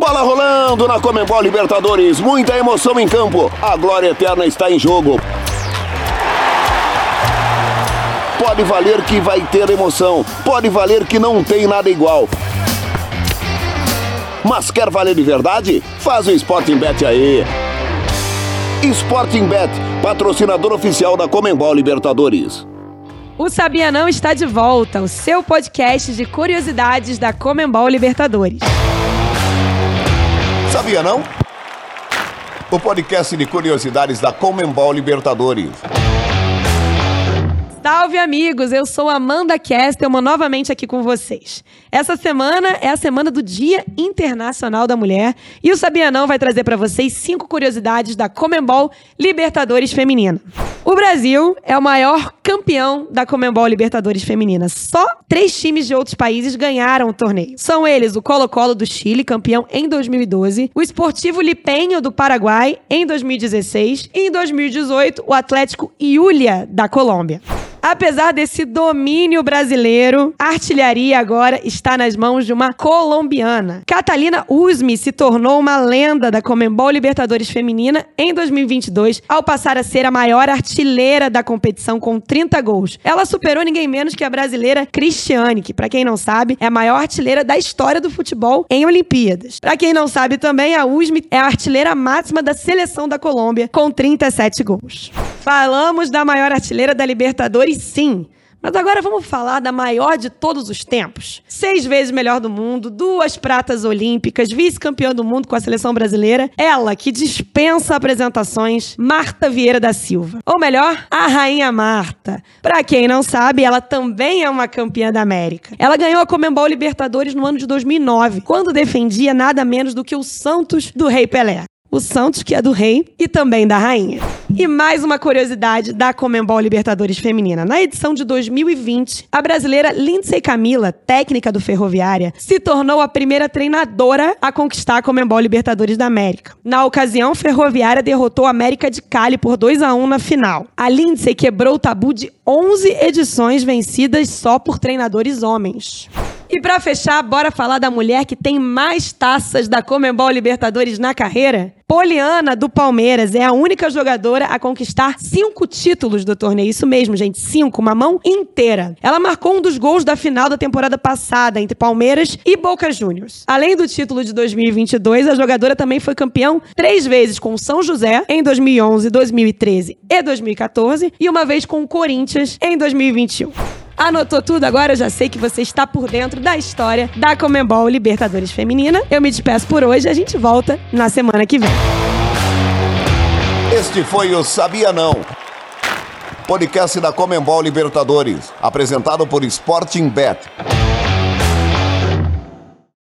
Bola rolando na Comembol Libertadores, muita emoção em campo. A glória eterna está em jogo. Pode valer que vai ter emoção, pode valer que não tem nada igual. Mas quer valer de verdade? Faz o Sporting Bet aí. Sporting Bet, patrocinador oficial da Comembol Libertadores. O Sabia Não está de volta, o seu podcast de curiosidades da Comembol Libertadores. Sabia não? O podcast de curiosidades da Comembol Libertadores. Salve amigos, eu sou Amanda Kestelman novamente aqui com vocês. Essa semana é a semana do Dia Internacional da Mulher e o Sabia Não vai trazer para vocês cinco curiosidades da Comembol Libertadores Feminina. O Brasil é o maior campeão da Comembol Libertadores Feminina. Só três times de outros países ganharam o torneio. São eles o Colo-Colo do Chile, campeão em 2012, o Esportivo Lipenho do Paraguai em 2016 e em 2018 o Atlético Iulia da Colômbia. Apesar desse domínio brasileiro, a artilharia agora está nas mãos de uma colombiana. Catalina Usme se tornou uma lenda da Comembol Libertadores Feminina em 2022, ao passar a ser a maior artilheira da competição com 30 gols. Ela superou ninguém menos que a brasileira Cristiane, que, para quem não sabe, é a maior artilheira da história do futebol em Olimpíadas. Para quem não sabe também, a Usme é a artilheira máxima da seleção da Colômbia, com 37 gols. Falamos da maior artilheira da Libertadores, sim. Mas agora vamos falar da maior de todos os tempos. Seis vezes melhor do mundo, duas pratas olímpicas, vice-campeã do mundo com a seleção brasileira. Ela que dispensa apresentações, Marta Vieira da Silva. Ou melhor, a Rainha Marta. Pra quem não sabe, ela também é uma campeã da América. Ela ganhou a Comembol Libertadores no ano de 2009, quando defendia nada menos do que o Santos do Rei Pelé o Santos, que é do rei, e também da rainha. E mais uma curiosidade da Comembol Libertadores Feminina. Na edição de 2020, a brasileira Lindsay Camila, técnica do Ferroviária, se tornou a primeira treinadora a conquistar a Comembol Libertadores da América. Na ocasião, Ferroviária derrotou a América de Cali por 2 a 1 na final. A Lindsay quebrou o tabu de 11 edições vencidas só por treinadores homens. E para fechar, bora falar da mulher que tem mais taças da Comembol Libertadores na carreira? Poliana, do Palmeiras, é a única jogadora a conquistar cinco títulos do torneio. Isso mesmo, gente, cinco, uma mão inteira. Ela marcou um dos gols da final da temporada passada entre Palmeiras e Boca Juniors. Além do título de 2022, a jogadora também foi campeão três vezes com o São José, em 2011, 2013 e 2014, e uma vez com o Corinthians, em 2021. Anotou tudo agora? Eu já sei que você está por dentro da história da Comembol Libertadores Feminina. Eu me despeço por hoje, a gente volta na semana que vem. Este foi o Sabia Não. Podcast da Comembol Libertadores, apresentado por Sporting Bet.